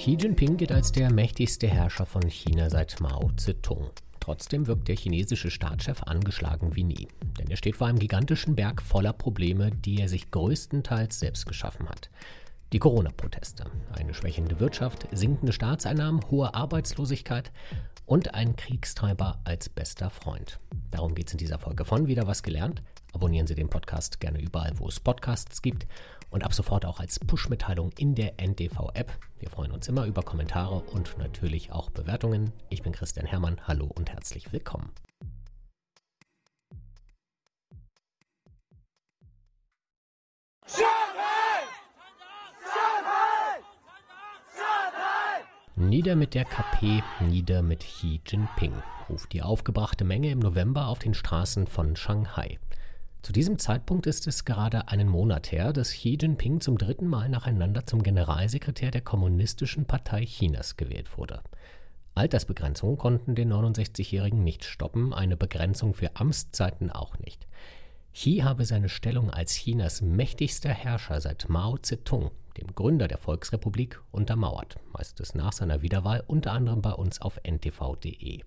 Xi Jinping gilt als der mächtigste Herrscher von China seit Mao Zedong. Trotzdem wirkt der chinesische Staatschef angeschlagen wie nie. Denn er steht vor einem gigantischen Berg voller Probleme, die er sich größtenteils selbst geschaffen hat. Die Corona-Proteste, eine schwächende Wirtschaft, sinkende Staatseinnahmen, hohe Arbeitslosigkeit und ein Kriegstreiber als bester Freund. Darum geht es in dieser Folge von Wieder was gelernt. Abonnieren Sie den Podcast gerne überall, wo es Podcasts gibt und ab sofort auch als Push-Mitteilung in der NTV-App. Wir freuen uns immer über Kommentare und natürlich auch Bewertungen. Ich bin Christian Hermann, hallo und herzlich willkommen. Nieder mit der KP, nieder mit Xi Jinping, ruft die aufgebrachte Menge im November auf den Straßen von Shanghai. Zu diesem Zeitpunkt ist es gerade einen Monat her, dass Xi Jinping zum dritten Mal nacheinander zum Generalsekretär der Kommunistischen Partei Chinas gewählt wurde. Altersbegrenzungen konnten den 69-Jährigen nicht stoppen, eine Begrenzung für Amtszeiten auch nicht. Xi habe seine Stellung als Chinas mächtigster Herrscher seit Mao Zedong, dem Gründer der Volksrepublik, untermauert, heißt es nach seiner Wiederwahl unter anderem bei uns auf ntv.de.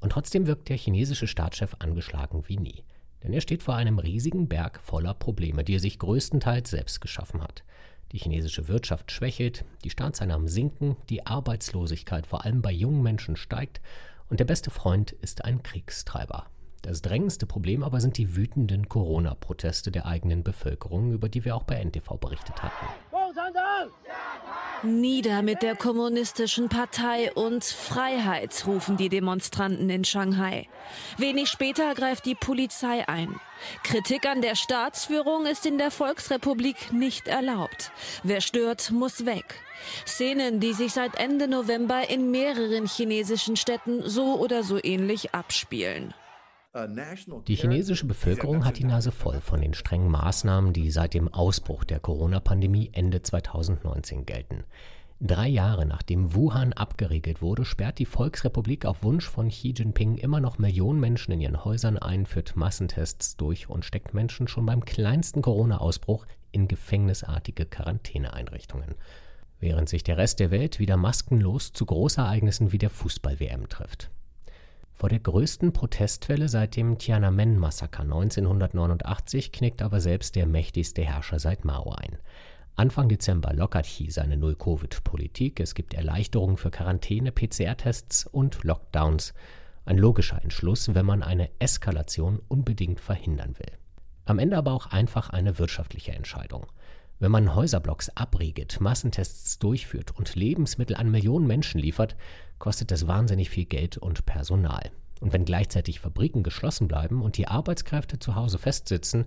Und trotzdem wirkt der chinesische Staatschef angeschlagen wie nie. Denn er steht vor einem riesigen Berg voller Probleme, die er sich größtenteils selbst geschaffen hat. Die chinesische Wirtschaft schwächelt, die Staatseinnahmen sinken, die Arbeitslosigkeit vor allem bei jungen Menschen steigt und der beste Freund ist ein Kriegstreiber. Das drängendste Problem aber sind die wütenden Corona-Proteste der eigenen Bevölkerung, über die wir auch bei NTV berichtet hatten. Nieder mit der kommunistischen Partei und Freiheit, rufen die Demonstranten in Shanghai. Wenig später greift die Polizei ein. Kritik an der Staatsführung ist in der Volksrepublik nicht erlaubt. Wer stört, muss weg. Szenen, die sich seit Ende November in mehreren chinesischen Städten so oder so ähnlich abspielen. Die chinesische Bevölkerung hat die Nase voll von den strengen Maßnahmen, die seit dem Ausbruch der Corona-Pandemie Ende 2019 gelten. Drei Jahre nachdem Wuhan abgeriegelt wurde, sperrt die Volksrepublik auf Wunsch von Xi Jinping immer noch Millionen Menschen in ihren Häusern ein, führt Massentests durch und steckt Menschen schon beim kleinsten Corona-Ausbruch in gefängnisartige Quarantäneeinrichtungen. Während sich der Rest der Welt wieder maskenlos zu Großereignissen wie der Fußball-WM trifft. Vor der größten Protestwelle seit dem Tiananmen-Massaker 1989 knickt aber selbst der mächtigste Herrscher seit Mao ein. Anfang Dezember lockert Xi seine Null-Covid-Politik. Es gibt Erleichterungen für Quarantäne, PCR-Tests und Lockdowns. Ein logischer Entschluss, wenn man eine Eskalation unbedingt verhindern will. Am Ende aber auch einfach eine wirtschaftliche Entscheidung. Wenn man Häuserblocks abriegelt, Massentests durchführt und Lebensmittel an Millionen Menschen liefert, kostet das wahnsinnig viel Geld und Personal. Und wenn gleichzeitig Fabriken geschlossen bleiben und die Arbeitskräfte zu Hause festsitzen,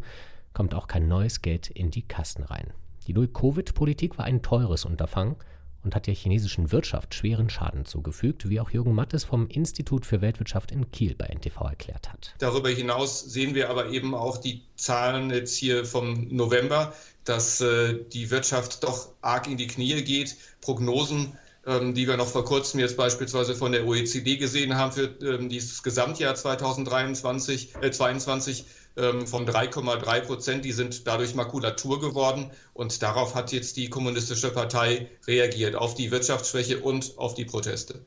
kommt auch kein neues Geld in die Kassen rein. Die Null-Covid-Politik war ein teures Unterfangen und hat der chinesischen Wirtschaft schweren Schaden zugefügt, wie auch Jürgen Mattes vom Institut für Weltwirtschaft in Kiel bei NTV erklärt hat. Darüber hinaus sehen wir aber eben auch die Zahlen jetzt hier vom November, dass äh, die Wirtschaft doch arg in die Knie geht. Prognosen, ähm, die wir noch vor kurzem jetzt beispielsweise von der OECD gesehen haben für ähm, dieses Gesamtjahr 2023, äh, 22, ähm, von 3,3 Prozent, die sind dadurch Makulatur geworden. Und darauf hat jetzt die Kommunistische Partei reagiert, auf die Wirtschaftsschwäche und auf die Proteste.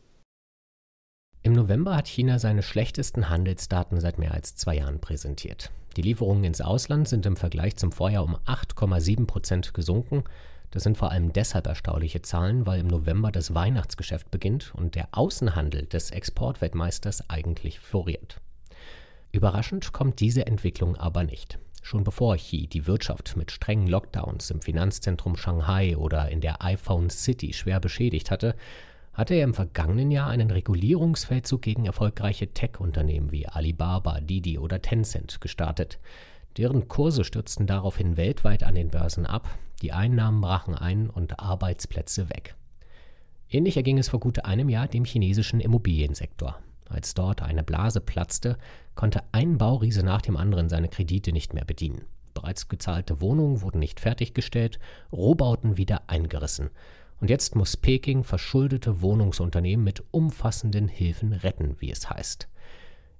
Im November hat China seine schlechtesten Handelsdaten seit mehr als zwei Jahren präsentiert. Die Lieferungen ins Ausland sind im Vergleich zum Vorjahr um 8,7 Prozent gesunken. Das sind vor allem deshalb erstaunliche Zahlen, weil im November das Weihnachtsgeschäft beginnt und der Außenhandel des Exportweltmeisters eigentlich floriert. Überraschend kommt diese Entwicklung aber nicht. Schon bevor Xi die Wirtschaft mit strengen Lockdowns im Finanzzentrum Shanghai oder in der iPhone City schwer beschädigt hatte, hatte er im vergangenen Jahr einen Regulierungsfeldzug gegen erfolgreiche Tech-Unternehmen wie Alibaba, Didi oder Tencent gestartet. Deren Kurse stürzten daraufhin weltweit an den Börsen ab, die Einnahmen brachen ein und Arbeitsplätze weg. Ähnlich erging es vor gut einem Jahr dem chinesischen Immobiliensektor. Als dort eine Blase platzte, konnte ein Bauriese nach dem anderen seine Kredite nicht mehr bedienen. Bereits gezahlte Wohnungen wurden nicht fertiggestellt, Rohbauten wieder eingerissen. Und jetzt muss Peking verschuldete Wohnungsunternehmen mit umfassenden Hilfen retten, wie es heißt.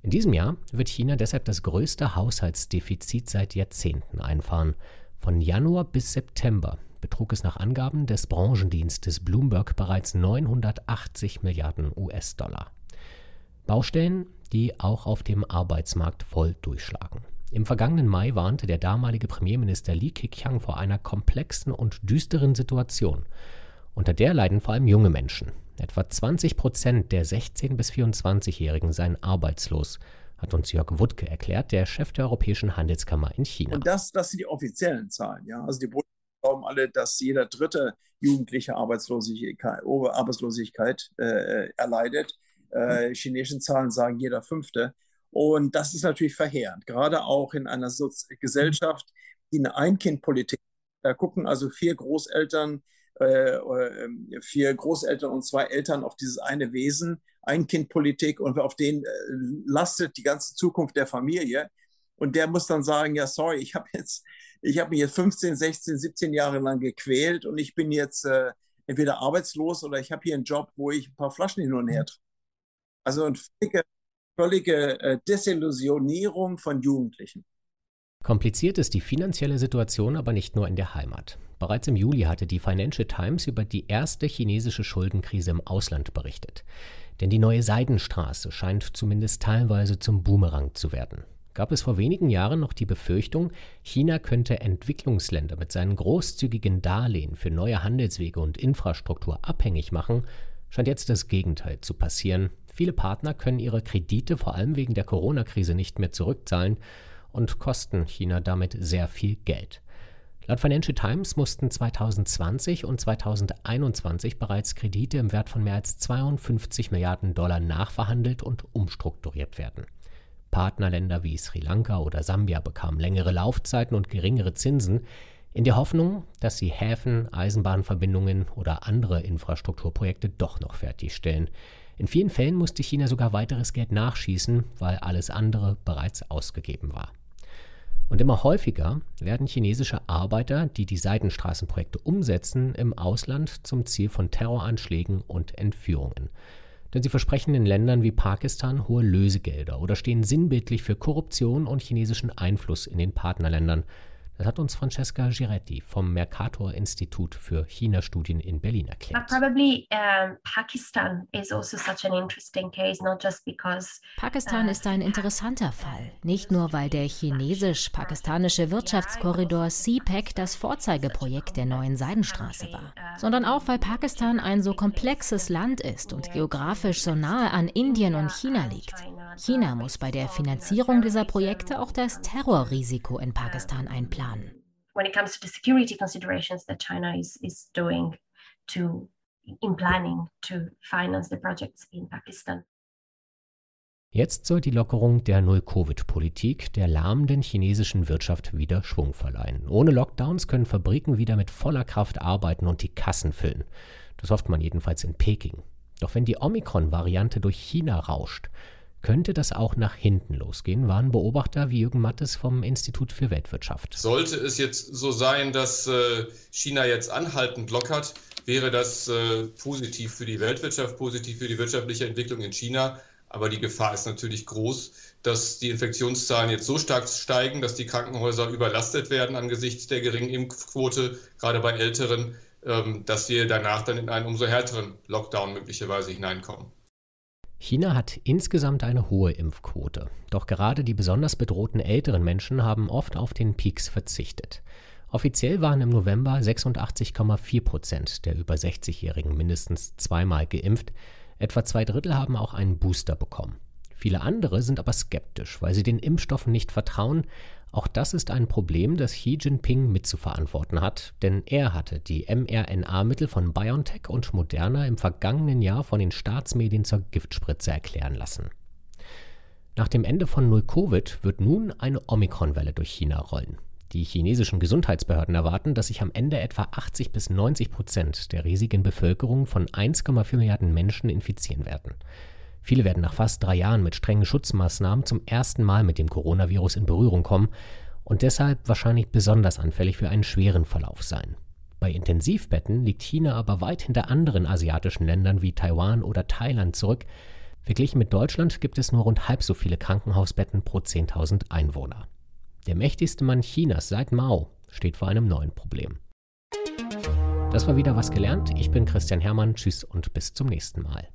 In diesem Jahr wird China deshalb das größte Haushaltsdefizit seit Jahrzehnten einfahren. Von Januar bis September betrug es nach Angaben des Branchendienstes Bloomberg bereits 980 Milliarden US-Dollar. Baustellen, die auch auf dem Arbeitsmarkt voll durchschlagen. Im vergangenen Mai warnte der damalige Premierminister Li Keqiang vor einer komplexen und düsteren Situation. Unter der leiden vor allem junge Menschen. Etwa 20 Prozent der 16- bis 24-Jährigen seien arbeitslos, hat uns Jörg Wuttke erklärt, der Chef der Europäischen Handelskammer in China. Und das, das sind die offiziellen Zahlen. Ja? Also die Bund glauben alle, dass jeder dritte Jugendliche Arbeitslosigkeit, Arbeitslosigkeit äh, erleidet. Äh, chinesischen Zahlen sagen jeder fünfte. Und das ist natürlich verheerend, gerade auch in einer so Gesellschaft, die eine Ein-Kind-Politik. Da gucken also vier Großeltern, äh, ähm, vier Großeltern und zwei Eltern auf dieses eine Wesen, Ein-Kind-Politik und auf den äh, lastet die ganze Zukunft der Familie. Und der muss dann sagen, ja, sorry, ich habe jetzt, ich habe mich jetzt 15, 16, 17 Jahre lang gequält und ich bin jetzt äh, entweder arbeitslos oder ich habe hier einen Job, wo ich ein paar Flaschen hin und her trage. Also eine völlige, völlige äh, Desillusionierung von Jugendlichen. Kompliziert ist die finanzielle Situation aber nicht nur in der Heimat. Bereits im Juli hatte die Financial Times über die erste chinesische Schuldenkrise im Ausland berichtet. Denn die neue Seidenstraße scheint zumindest teilweise zum Boomerang zu werden. Gab es vor wenigen Jahren noch die Befürchtung, China könnte Entwicklungsländer mit seinen großzügigen Darlehen für neue Handelswege und Infrastruktur abhängig machen, scheint jetzt das Gegenteil zu passieren. Viele Partner können ihre Kredite vor allem wegen der Corona-Krise nicht mehr zurückzahlen und kosten China damit sehr viel Geld. Laut Financial Times mussten 2020 und 2021 bereits Kredite im Wert von mehr als 52 Milliarden Dollar nachverhandelt und umstrukturiert werden. Partnerländer wie Sri Lanka oder Sambia bekamen längere Laufzeiten und geringere Zinsen, in der Hoffnung, dass sie Häfen, Eisenbahnverbindungen oder andere Infrastrukturprojekte doch noch fertigstellen. In vielen Fällen musste China sogar weiteres Geld nachschießen, weil alles andere bereits ausgegeben war. Und immer häufiger werden chinesische Arbeiter, die die Seidenstraßenprojekte umsetzen, im Ausland zum Ziel von Terroranschlägen und Entführungen. Denn sie versprechen in Ländern wie Pakistan hohe Lösegelder oder stehen sinnbildlich für Korruption und chinesischen Einfluss in den Partnerländern, das hat uns Francesca Giretti vom Mercator Institut für China-Studien in Berlin erklärt. Probably, um, Pakistan is also such an interesting case, not just because Pakistan ist ein interessanter Fall, nicht nur weil der chinesisch-pakistanische Wirtschaftskorridor CPEC das Vorzeigeprojekt der neuen Seidenstraße war, sondern auch weil Pakistan ein so komplexes Land ist und geografisch so nahe an Indien und China liegt. China muss bei der Finanzierung dieser Projekte auch das Terrorrisiko in Pakistan einplanen. When it comes to the security considerations that China is, is doing to in planning to finance the projects in Pakistan. Jetzt soll die Lockerung der Null-Covid-Politik der lahmenden chinesischen Wirtschaft wieder Schwung verleihen. Ohne Lockdowns können Fabriken wieder mit voller Kraft arbeiten und die Kassen füllen. Das hofft man jedenfalls in Peking. Doch wenn die Omikron-Variante durch China rauscht, könnte das auch nach hinten losgehen, waren Beobachter wie Jürgen Mattes vom Institut für Weltwirtschaft. Sollte es jetzt so sein, dass äh, China jetzt anhaltend lockert, wäre das äh, positiv für die Weltwirtschaft, positiv für die wirtschaftliche Entwicklung in China. Aber die Gefahr ist natürlich groß, dass die Infektionszahlen jetzt so stark steigen, dass die Krankenhäuser überlastet werden angesichts der geringen Impfquote, gerade bei Älteren, ähm, dass wir danach dann in einen umso härteren Lockdown möglicherweise hineinkommen. China hat insgesamt eine hohe Impfquote, doch gerade die besonders bedrohten älteren Menschen haben oft auf den Peaks verzichtet. Offiziell waren im November 86,4 Prozent der über 60-Jährigen mindestens zweimal geimpft, etwa zwei Drittel haben auch einen Booster bekommen. Viele andere sind aber skeptisch, weil sie den Impfstoffen nicht vertrauen, auch das ist ein Problem, das Xi Jinping mitzuverantworten hat, denn er hatte die mRNA-Mittel von BioNTech und Moderna im vergangenen Jahr von den Staatsmedien zur Giftspritze erklären lassen. Nach dem Ende von Null-Covid wird nun eine Omikron-Welle durch China rollen. Die chinesischen Gesundheitsbehörden erwarten, dass sich am Ende etwa 80 bis 90 Prozent der riesigen Bevölkerung von 1,4 Milliarden Menschen infizieren werden. Viele werden nach fast drei Jahren mit strengen Schutzmaßnahmen zum ersten Mal mit dem Coronavirus in Berührung kommen und deshalb wahrscheinlich besonders anfällig für einen schweren Verlauf sein. Bei Intensivbetten liegt China aber weit hinter anderen asiatischen Ländern wie Taiwan oder Thailand zurück. Verglichen mit Deutschland gibt es nur rund halb so viele Krankenhausbetten pro 10.000 Einwohner. Der mächtigste Mann Chinas seit Mao steht vor einem neuen Problem. Das war wieder was gelernt. Ich bin Christian Hermann. Tschüss und bis zum nächsten Mal.